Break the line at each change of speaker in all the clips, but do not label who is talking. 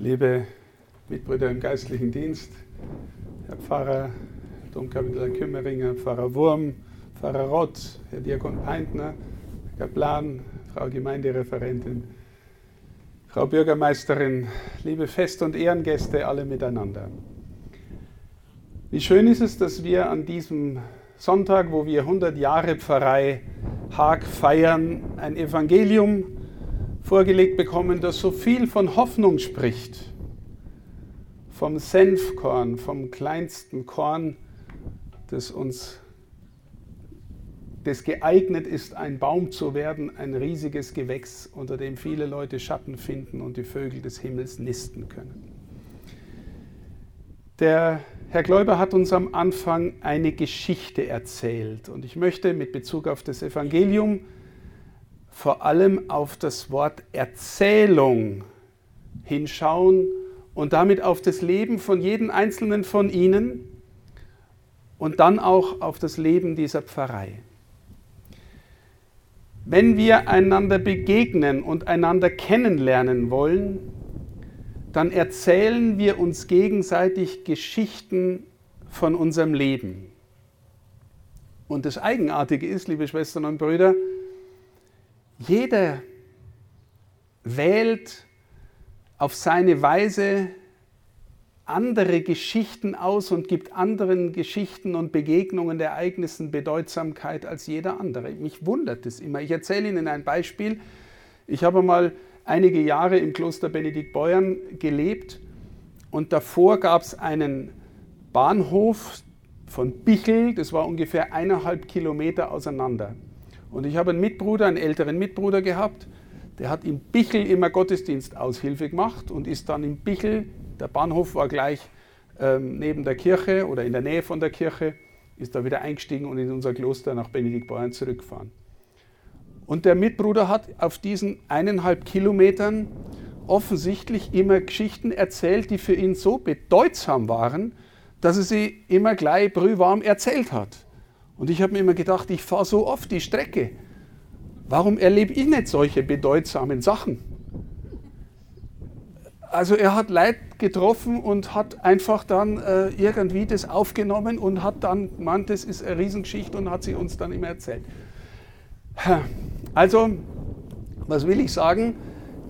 liebe Mitbrüder im geistlichen Dienst, Herr Pfarrer Domkapitän Kümmeringer, Pfarrer Wurm, Pfarrer Rott, Herr Diakon Peintner, Kaplan, Frau Gemeindereferentin, Frau Bürgermeisterin, liebe Fest- und Ehrengäste, alle miteinander. Wie schön ist es, dass wir an diesem Sonntag, wo wir 100 Jahre Pfarrei Haag feiern, ein Evangelium vorgelegt bekommen, das so viel von Hoffnung spricht. Vom Senfkorn, vom kleinsten Korn, das uns das geeignet ist, ein Baum zu werden, ein riesiges Gewächs, unter dem viele Leute Schatten finden und die Vögel des Himmels nisten können. Der Herr Gläuber hat uns am Anfang eine Geschichte erzählt und ich möchte mit Bezug auf das Evangelium vor allem auf das Wort Erzählung hinschauen und damit auf das Leben von jedem Einzelnen von Ihnen und dann auch auf das Leben dieser Pfarrei. Wenn wir einander begegnen und einander kennenlernen wollen, dann erzählen wir uns gegenseitig Geschichten von unserem Leben. Und das Eigenartige ist, liebe Schwestern und Brüder, jeder wählt auf seine Weise andere Geschichten aus und gibt anderen Geschichten und Begegnungen, Ereignissen Bedeutsamkeit als jeder andere. Mich wundert es immer. Ich erzähle Ihnen ein Beispiel. Ich habe mal einige Jahre im Kloster Benedikt Beuern gelebt und davor gab es einen Bahnhof von Bichel, das war ungefähr eineinhalb Kilometer auseinander. Und ich habe einen Mitbruder, einen älteren Mitbruder gehabt, der hat in Bichel immer Gottesdienstaushilfe gemacht und ist dann in Bichel, der Bahnhof war gleich ähm, neben der Kirche oder in der Nähe von der Kirche, ist da wieder eingestiegen und in unser Kloster nach Benediktbeuern zurückgefahren. Und der Mitbruder hat auf diesen eineinhalb Kilometern offensichtlich immer Geschichten erzählt, die für ihn so bedeutsam waren, dass er sie immer gleich brühwarm erzählt hat. Und ich habe mir immer gedacht, ich fahre so oft die Strecke. Warum erlebe ich nicht solche bedeutsamen Sachen? Also er hat Leid getroffen und hat einfach dann äh, irgendwie das aufgenommen und hat dann gemeint, das ist eine Riesengeschichte und hat sie uns dann immer erzählt. Also, was will ich sagen?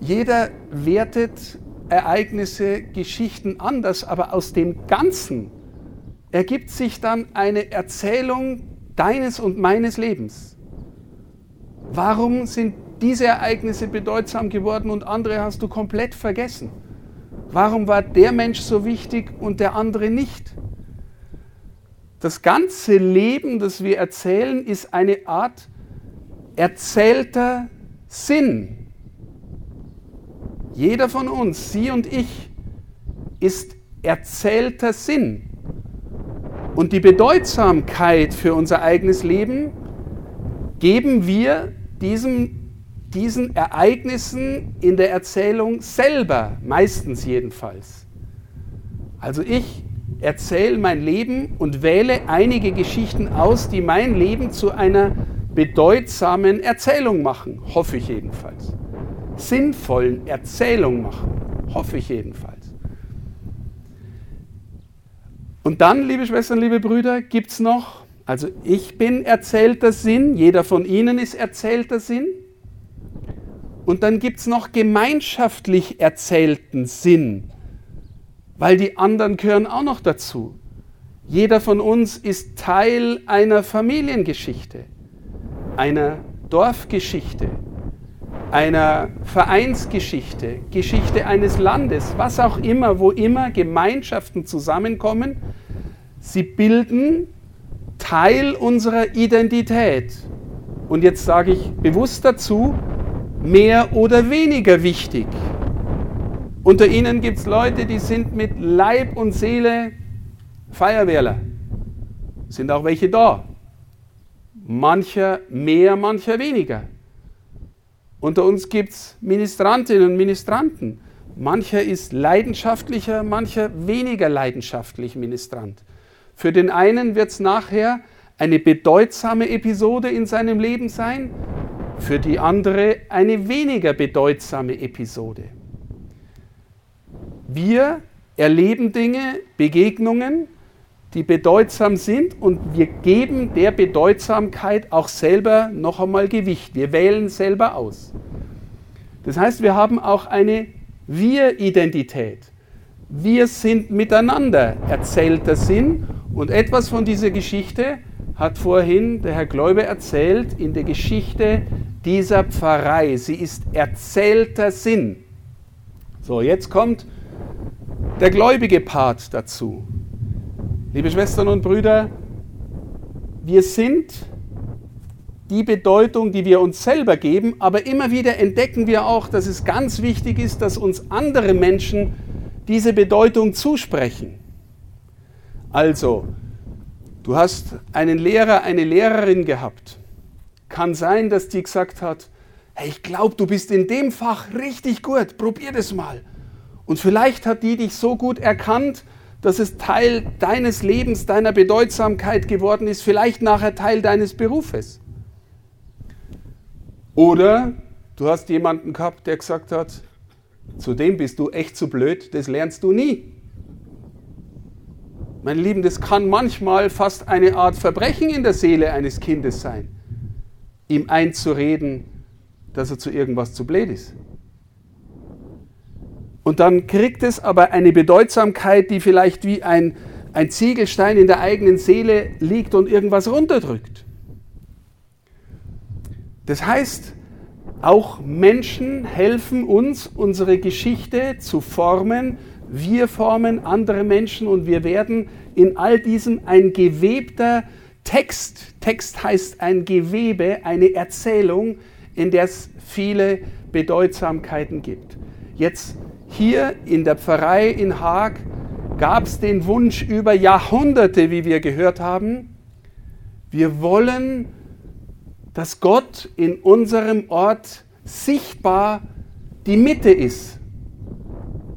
Jeder wertet Ereignisse, Geschichten anders, aber aus dem Ganzen ergibt sich dann eine Erzählung, deines und meines Lebens. Warum sind diese Ereignisse bedeutsam geworden und andere hast du komplett vergessen? Warum war der Mensch so wichtig und der andere nicht? Das ganze Leben, das wir erzählen, ist eine Art erzählter Sinn. Jeder von uns, Sie und ich, ist erzählter Sinn. Und die Bedeutsamkeit für unser eigenes Leben geben wir diesem, diesen Ereignissen in der Erzählung selber, meistens jedenfalls. Also ich erzähle mein Leben und wähle einige Geschichten aus, die mein Leben zu einer bedeutsamen Erzählung machen, hoffe ich jedenfalls. Sinnvollen Erzählung machen, hoffe ich jedenfalls. Und dann, liebe Schwestern, liebe Brüder, gibt es noch, also ich bin erzählter Sinn, jeder von Ihnen ist erzählter Sinn. Und dann gibt es noch gemeinschaftlich erzählten Sinn, weil die anderen gehören auch noch dazu. Jeder von uns ist Teil einer Familiengeschichte, einer Dorfgeschichte, einer Vereinsgeschichte, Geschichte eines Landes, was auch immer, wo immer Gemeinschaften zusammenkommen, sie bilden Teil unserer Identität. Und jetzt sage ich bewusst dazu, mehr oder weniger wichtig. Unter Ihnen gibt es Leute, die sind mit Leib und Seele Feuerwehrler. Sind auch welche da. Mancher mehr, mancher weniger. Unter uns gibt es Ministrantinnen und Ministranten. Mancher ist leidenschaftlicher, mancher weniger leidenschaftlich Ministrant. Für den einen wird es nachher eine bedeutsame Episode in seinem Leben sein, für die andere eine weniger bedeutsame Episode. Wir erleben Dinge, Begegnungen, die bedeutsam sind und wir geben der Bedeutsamkeit auch selber noch einmal Gewicht. Wir wählen selber aus. Das heißt, wir haben auch eine Wir-Identität. Wir sind miteinander erzählter Sinn und etwas von dieser Geschichte hat vorhin der Herr Gläube erzählt in der Geschichte dieser Pfarrei. Sie ist erzählter Sinn. So, jetzt kommt der gläubige Part dazu. Liebe Schwestern und Brüder, wir sind die Bedeutung, die wir uns selber geben, aber immer wieder entdecken wir auch, dass es ganz wichtig ist, dass uns andere Menschen diese Bedeutung zusprechen. Also, du hast einen Lehrer, eine Lehrerin gehabt. Kann sein, dass die gesagt hat, hey, ich glaube, du bist in dem Fach richtig gut, probier das mal. Und vielleicht hat die dich so gut erkannt, dass es Teil deines Lebens, deiner Bedeutsamkeit geworden ist, vielleicht nachher Teil deines Berufes. Oder du hast jemanden gehabt, der gesagt hat, zu dem bist du echt zu blöd, das lernst du nie. Meine Lieben, das kann manchmal fast eine Art Verbrechen in der Seele eines Kindes sein, ihm einzureden, dass er zu irgendwas zu blöd ist. Und dann kriegt es aber eine Bedeutsamkeit, die vielleicht wie ein, ein Ziegelstein in der eigenen Seele liegt und irgendwas runterdrückt. Das heißt, auch Menschen helfen uns, unsere Geschichte zu formen. Wir formen andere Menschen und wir werden in all diesem ein gewebter Text. Text heißt ein Gewebe, eine Erzählung, in der es viele Bedeutsamkeiten gibt. Jetzt hier in der Pfarrei in Haag gab es den Wunsch über Jahrhunderte, wie wir gehört haben, wir wollen, dass Gott in unserem Ort sichtbar die Mitte ist.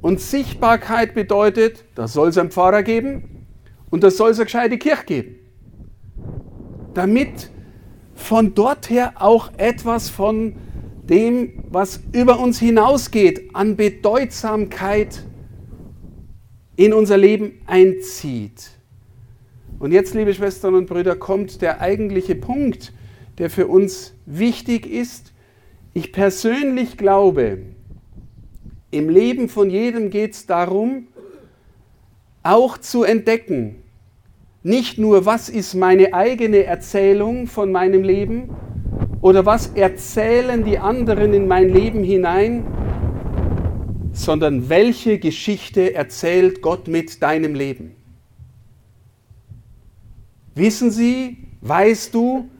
Und Sichtbarkeit bedeutet, da soll es einen Pfarrer geben und da soll es eine gescheite Kirche geben. Damit von dort her auch etwas von dem, was über uns hinausgeht, an Bedeutsamkeit in unser Leben einzieht. Und jetzt, liebe Schwestern und Brüder, kommt der eigentliche Punkt, der für uns wichtig ist. Ich persönlich glaube, im Leben von jedem geht es darum, auch zu entdecken, nicht nur, was ist meine eigene Erzählung von meinem Leben, oder was erzählen die anderen in mein Leben hinein, sondern welche Geschichte erzählt Gott mit deinem Leben. Wissen Sie, weißt du,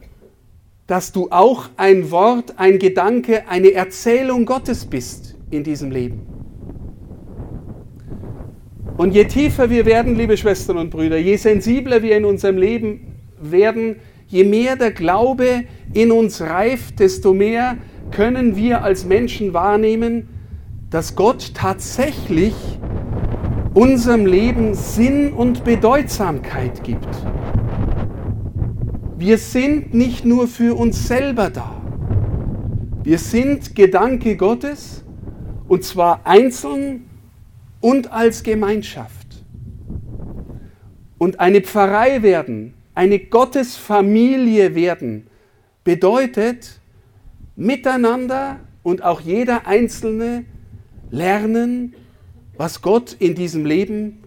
dass du auch ein Wort, ein Gedanke, eine Erzählung Gottes bist in diesem Leben? Und je tiefer wir werden, liebe Schwestern und Brüder, je sensibler wir in unserem Leben werden, je mehr der Glaube in uns reift, desto mehr können wir als Menschen wahrnehmen, dass Gott tatsächlich unserem Leben Sinn und Bedeutsamkeit gibt. Wir sind nicht nur für uns selber da. Wir sind Gedanke Gottes und zwar einzeln und als Gemeinschaft. Und eine Pfarrei werden, eine Gottesfamilie werden, bedeutet miteinander und auch jeder Einzelne lernen, was Gott in diesem Leben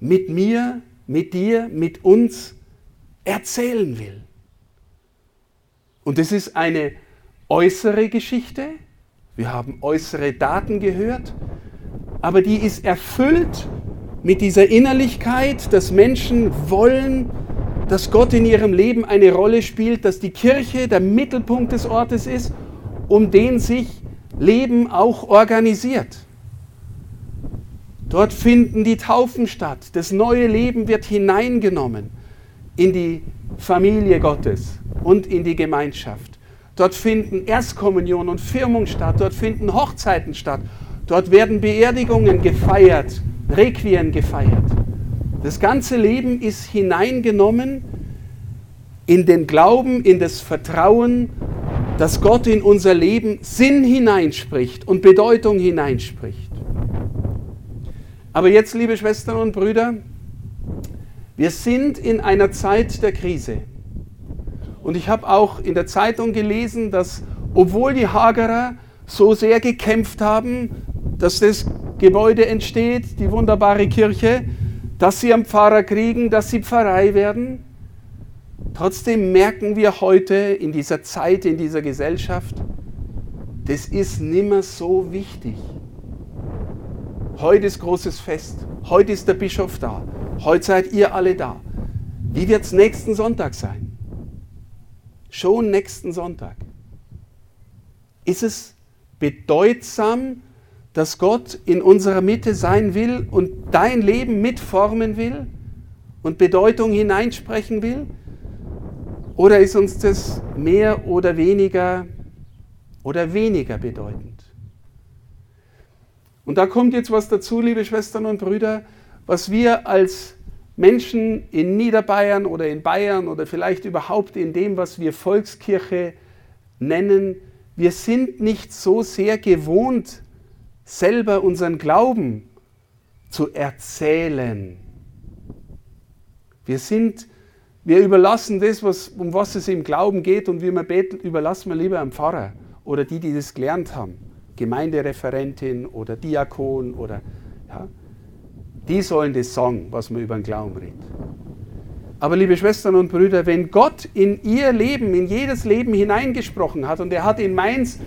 mit mir, mit dir, mit uns erzählen will. Und es ist eine äußere Geschichte. Wir haben äußere Daten gehört, aber die ist erfüllt mit dieser Innerlichkeit, dass Menschen wollen, dass Gott in ihrem Leben eine Rolle spielt, dass die Kirche der Mittelpunkt des Ortes ist, um den sich Leben auch organisiert. Dort finden die Taufen statt. Das neue Leben wird hineingenommen in die Familie Gottes und in die Gemeinschaft. Dort finden Erstkommunion und Firmung statt. Dort finden Hochzeiten statt. Dort werden Beerdigungen gefeiert, Requien gefeiert. Das ganze Leben ist hineingenommen in den Glauben, in das Vertrauen, dass Gott in unser Leben Sinn hineinspricht und Bedeutung hineinspricht. Aber jetzt, liebe Schwestern und Brüder, wir sind in einer Zeit der Krise. Und ich habe auch in der Zeitung gelesen, dass obwohl die Hagerer so sehr gekämpft haben, dass das Gebäude entsteht, die wunderbare Kirche, dass sie am Pfarrer kriegen, dass sie Pfarrei werden, trotzdem merken wir heute in dieser Zeit, in dieser Gesellschaft, das ist nimmer so wichtig. Heute ist großes Fest, heute ist der Bischof da, heute seid ihr alle da. Wie wird es nächsten Sonntag sein? Schon nächsten Sonntag. Ist es bedeutsam, dass Gott in unserer Mitte sein will und dein Leben mitformen will und Bedeutung hineinsprechen will? Oder ist uns das mehr oder weniger oder weniger bedeutend? Und da kommt jetzt was dazu, liebe Schwestern und Brüder, was wir als Menschen in Niederbayern oder in Bayern oder vielleicht überhaupt in dem, was wir Volkskirche nennen, wir sind nicht so sehr gewohnt, selber unseren Glauben zu erzählen. Wir sind, wir überlassen das, was, um was es im Glauben geht und wie man betet, überlassen wir lieber einem Pfarrer oder die, die das gelernt haben. Gemeindereferentin oder Diakon oder ja, die sollen das sagen, was man über den Glauben redet. Aber liebe Schwestern und Brüder, wenn Gott in ihr Leben, in jedes Leben hineingesprochen hat und er hat in meins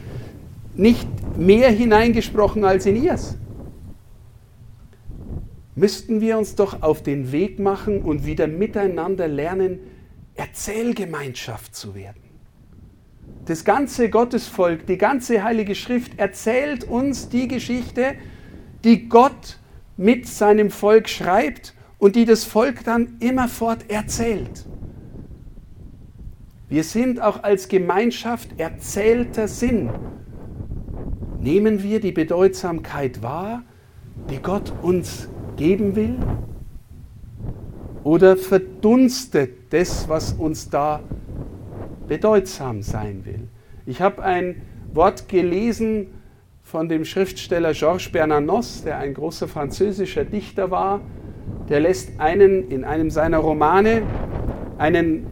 nicht mehr hineingesprochen als in ihrs, müssten wir uns doch auf den Weg machen und wieder miteinander lernen, Erzählgemeinschaft zu werden. Das ganze Gottesvolk, die ganze Heilige Schrift erzählt uns die Geschichte, die Gott mit seinem Volk schreibt und die das Volk dann immerfort erzählt. Wir sind auch als Gemeinschaft erzählter Sinn. Nehmen wir die Bedeutsamkeit wahr, die Gott uns geben will? Oder verdunstet das, was uns da bedeutsam sein will? Ich habe ein Wort gelesen von dem Schriftsteller Georges Bernanos, der ein großer französischer Dichter war, der lässt einen in einem seiner Romane, einen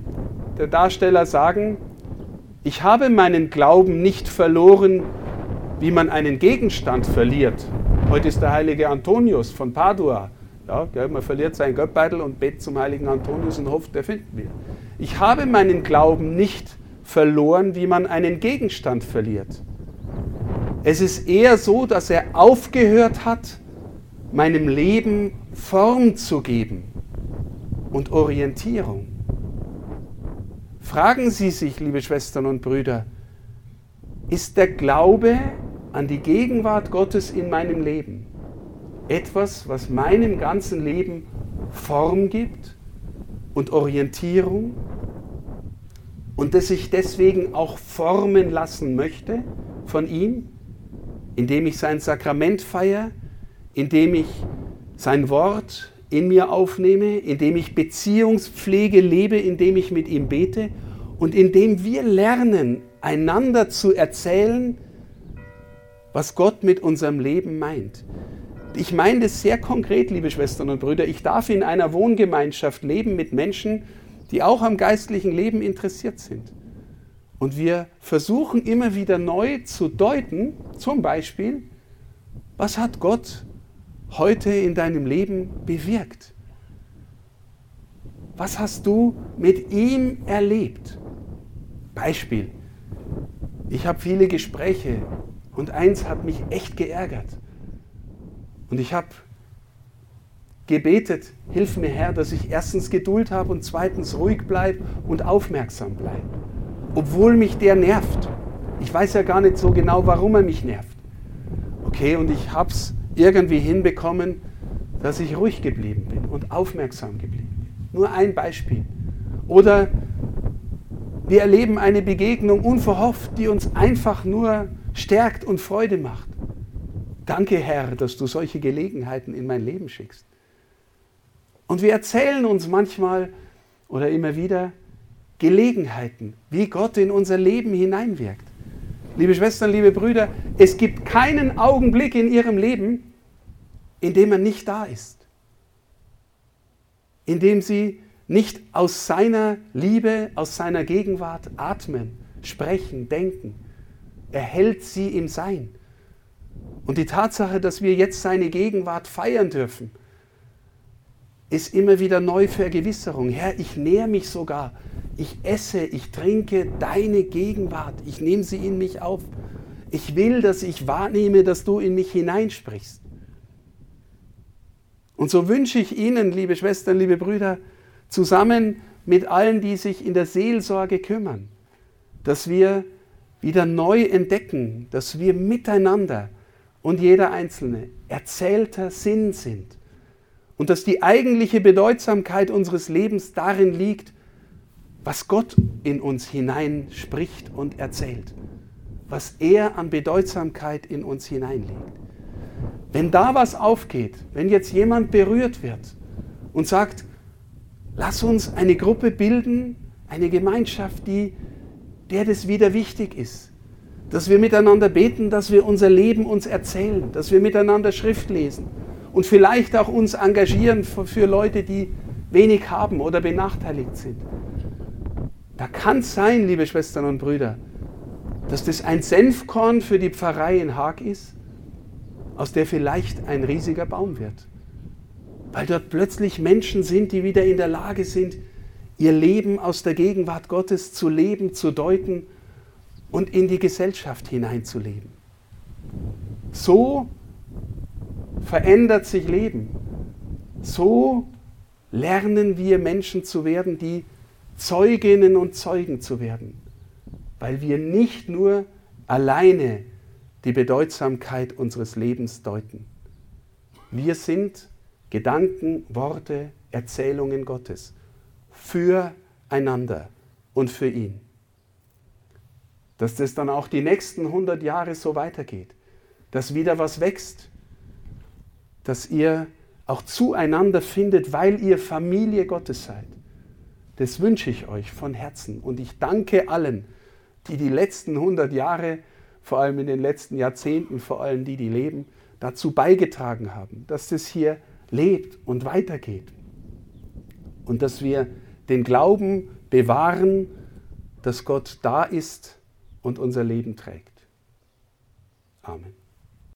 der Darsteller sagen, ich habe meinen Glauben nicht verloren, wie man einen Gegenstand verliert. Heute ist der heilige Antonius von Padua. Ja, man verliert seinen Göttbeitel und betet zum heiligen Antonius und hofft, der findet wir. Ich habe meinen Glauben nicht verloren, wie man einen Gegenstand verliert. Es ist eher so, dass er aufgehört hat, meinem Leben Form zu geben und Orientierung. Fragen Sie sich, liebe Schwestern und Brüder, ist der Glaube an die Gegenwart Gottes in meinem Leben. Etwas, was meinem ganzen Leben Form gibt und Orientierung. Und das ich deswegen auch formen lassen möchte von ihm, indem ich sein Sakrament feiere, indem ich sein Wort in mir aufnehme, indem ich Beziehungspflege lebe, indem ich mit ihm bete und indem wir lernen, einander zu erzählen, was Gott mit unserem Leben meint. Ich meine das sehr konkret, liebe Schwestern und Brüder. Ich darf in einer Wohngemeinschaft leben mit Menschen, die auch am geistlichen Leben interessiert sind. Und wir versuchen immer wieder neu zu deuten, zum Beispiel, was hat Gott heute in deinem Leben bewirkt? Was hast du mit ihm erlebt? Beispiel. Ich habe viele Gespräche und eins hat mich echt geärgert. Und ich habe gebetet, hilf mir Herr, dass ich erstens Geduld habe und zweitens ruhig bleibe und aufmerksam bleibe. Obwohl mich der nervt. Ich weiß ja gar nicht so genau, warum er mich nervt. Okay, und ich habe es irgendwie hinbekommen, dass ich ruhig geblieben bin und aufmerksam geblieben bin. Nur ein Beispiel. Oder wir erleben eine Begegnung unverhofft, die uns einfach nur stärkt und Freude macht. Danke, Herr, dass du solche Gelegenheiten in mein Leben schickst. Und wir erzählen uns manchmal oder immer wieder Gelegenheiten, wie Gott in unser Leben hineinwirkt. Liebe Schwestern, liebe Brüder, es gibt keinen Augenblick in Ihrem Leben, indem er nicht da ist, indem sie nicht aus seiner Liebe, aus seiner Gegenwart atmen, sprechen, denken. Er hält sie im Sein. Und die Tatsache, dass wir jetzt seine Gegenwart feiern dürfen, ist immer wieder neu Vergewisserung. Herr, ich nähere mich sogar. Ich esse, ich trinke deine Gegenwart. Ich nehme sie in mich auf. Ich will, dass ich wahrnehme, dass du in mich hineinsprichst. Und so wünsche ich Ihnen, liebe Schwestern, liebe Brüder, zusammen mit allen, die sich in der Seelsorge kümmern, dass wir wieder neu entdecken, dass wir miteinander und jeder Einzelne erzählter Sinn sind und dass die eigentliche Bedeutsamkeit unseres Lebens darin liegt, was Gott in uns hineinspricht und erzählt, was er an Bedeutsamkeit in uns hineinlegt. Wenn da was aufgeht, wenn jetzt jemand berührt wird und sagt, lass uns eine Gruppe bilden, eine Gemeinschaft, die, der das wieder wichtig ist, dass wir miteinander beten, dass wir unser Leben uns erzählen, dass wir miteinander Schrift lesen und vielleicht auch uns engagieren für, Leute, die wenig haben oder benachteiligt sind. Da kann es sein, liebe Schwestern und Brüder, dass das ein Senfkorn für die Pfarrei in Haag ist, aus der vielleicht ein riesiger Baum wird. Weil dort plötzlich Menschen sind, die wieder in der Lage sind, ihr Leben aus der Gegenwart Gottes zu leben, zu deuten und in die Gesellschaft hineinzuleben. So verändert sich Leben. So lernen wir Menschen zu werden, die Zeuginnen und Zeugen zu werden, weil wir nicht nur alleine die Bedeutsamkeit unseres Lebens deuten. Wir sind Gedanken, Worte, Erzählungen Gottes füreinander und für ihn dass das dann auch die nächsten 100 Jahre so weitergeht, dass wieder was wächst, dass ihr auch zueinander findet, weil ihr Familie Gottes seid. Das wünsche ich euch von Herzen und ich danke allen, die die letzten 100 Jahre, vor allem in den letzten Jahrzehnten, vor allem die, die leben, dazu beigetragen haben, dass das hier lebt und weitergeht und dass wir den Glauben bewahren, dass Gott da ist und unser Leben trägt. Amen.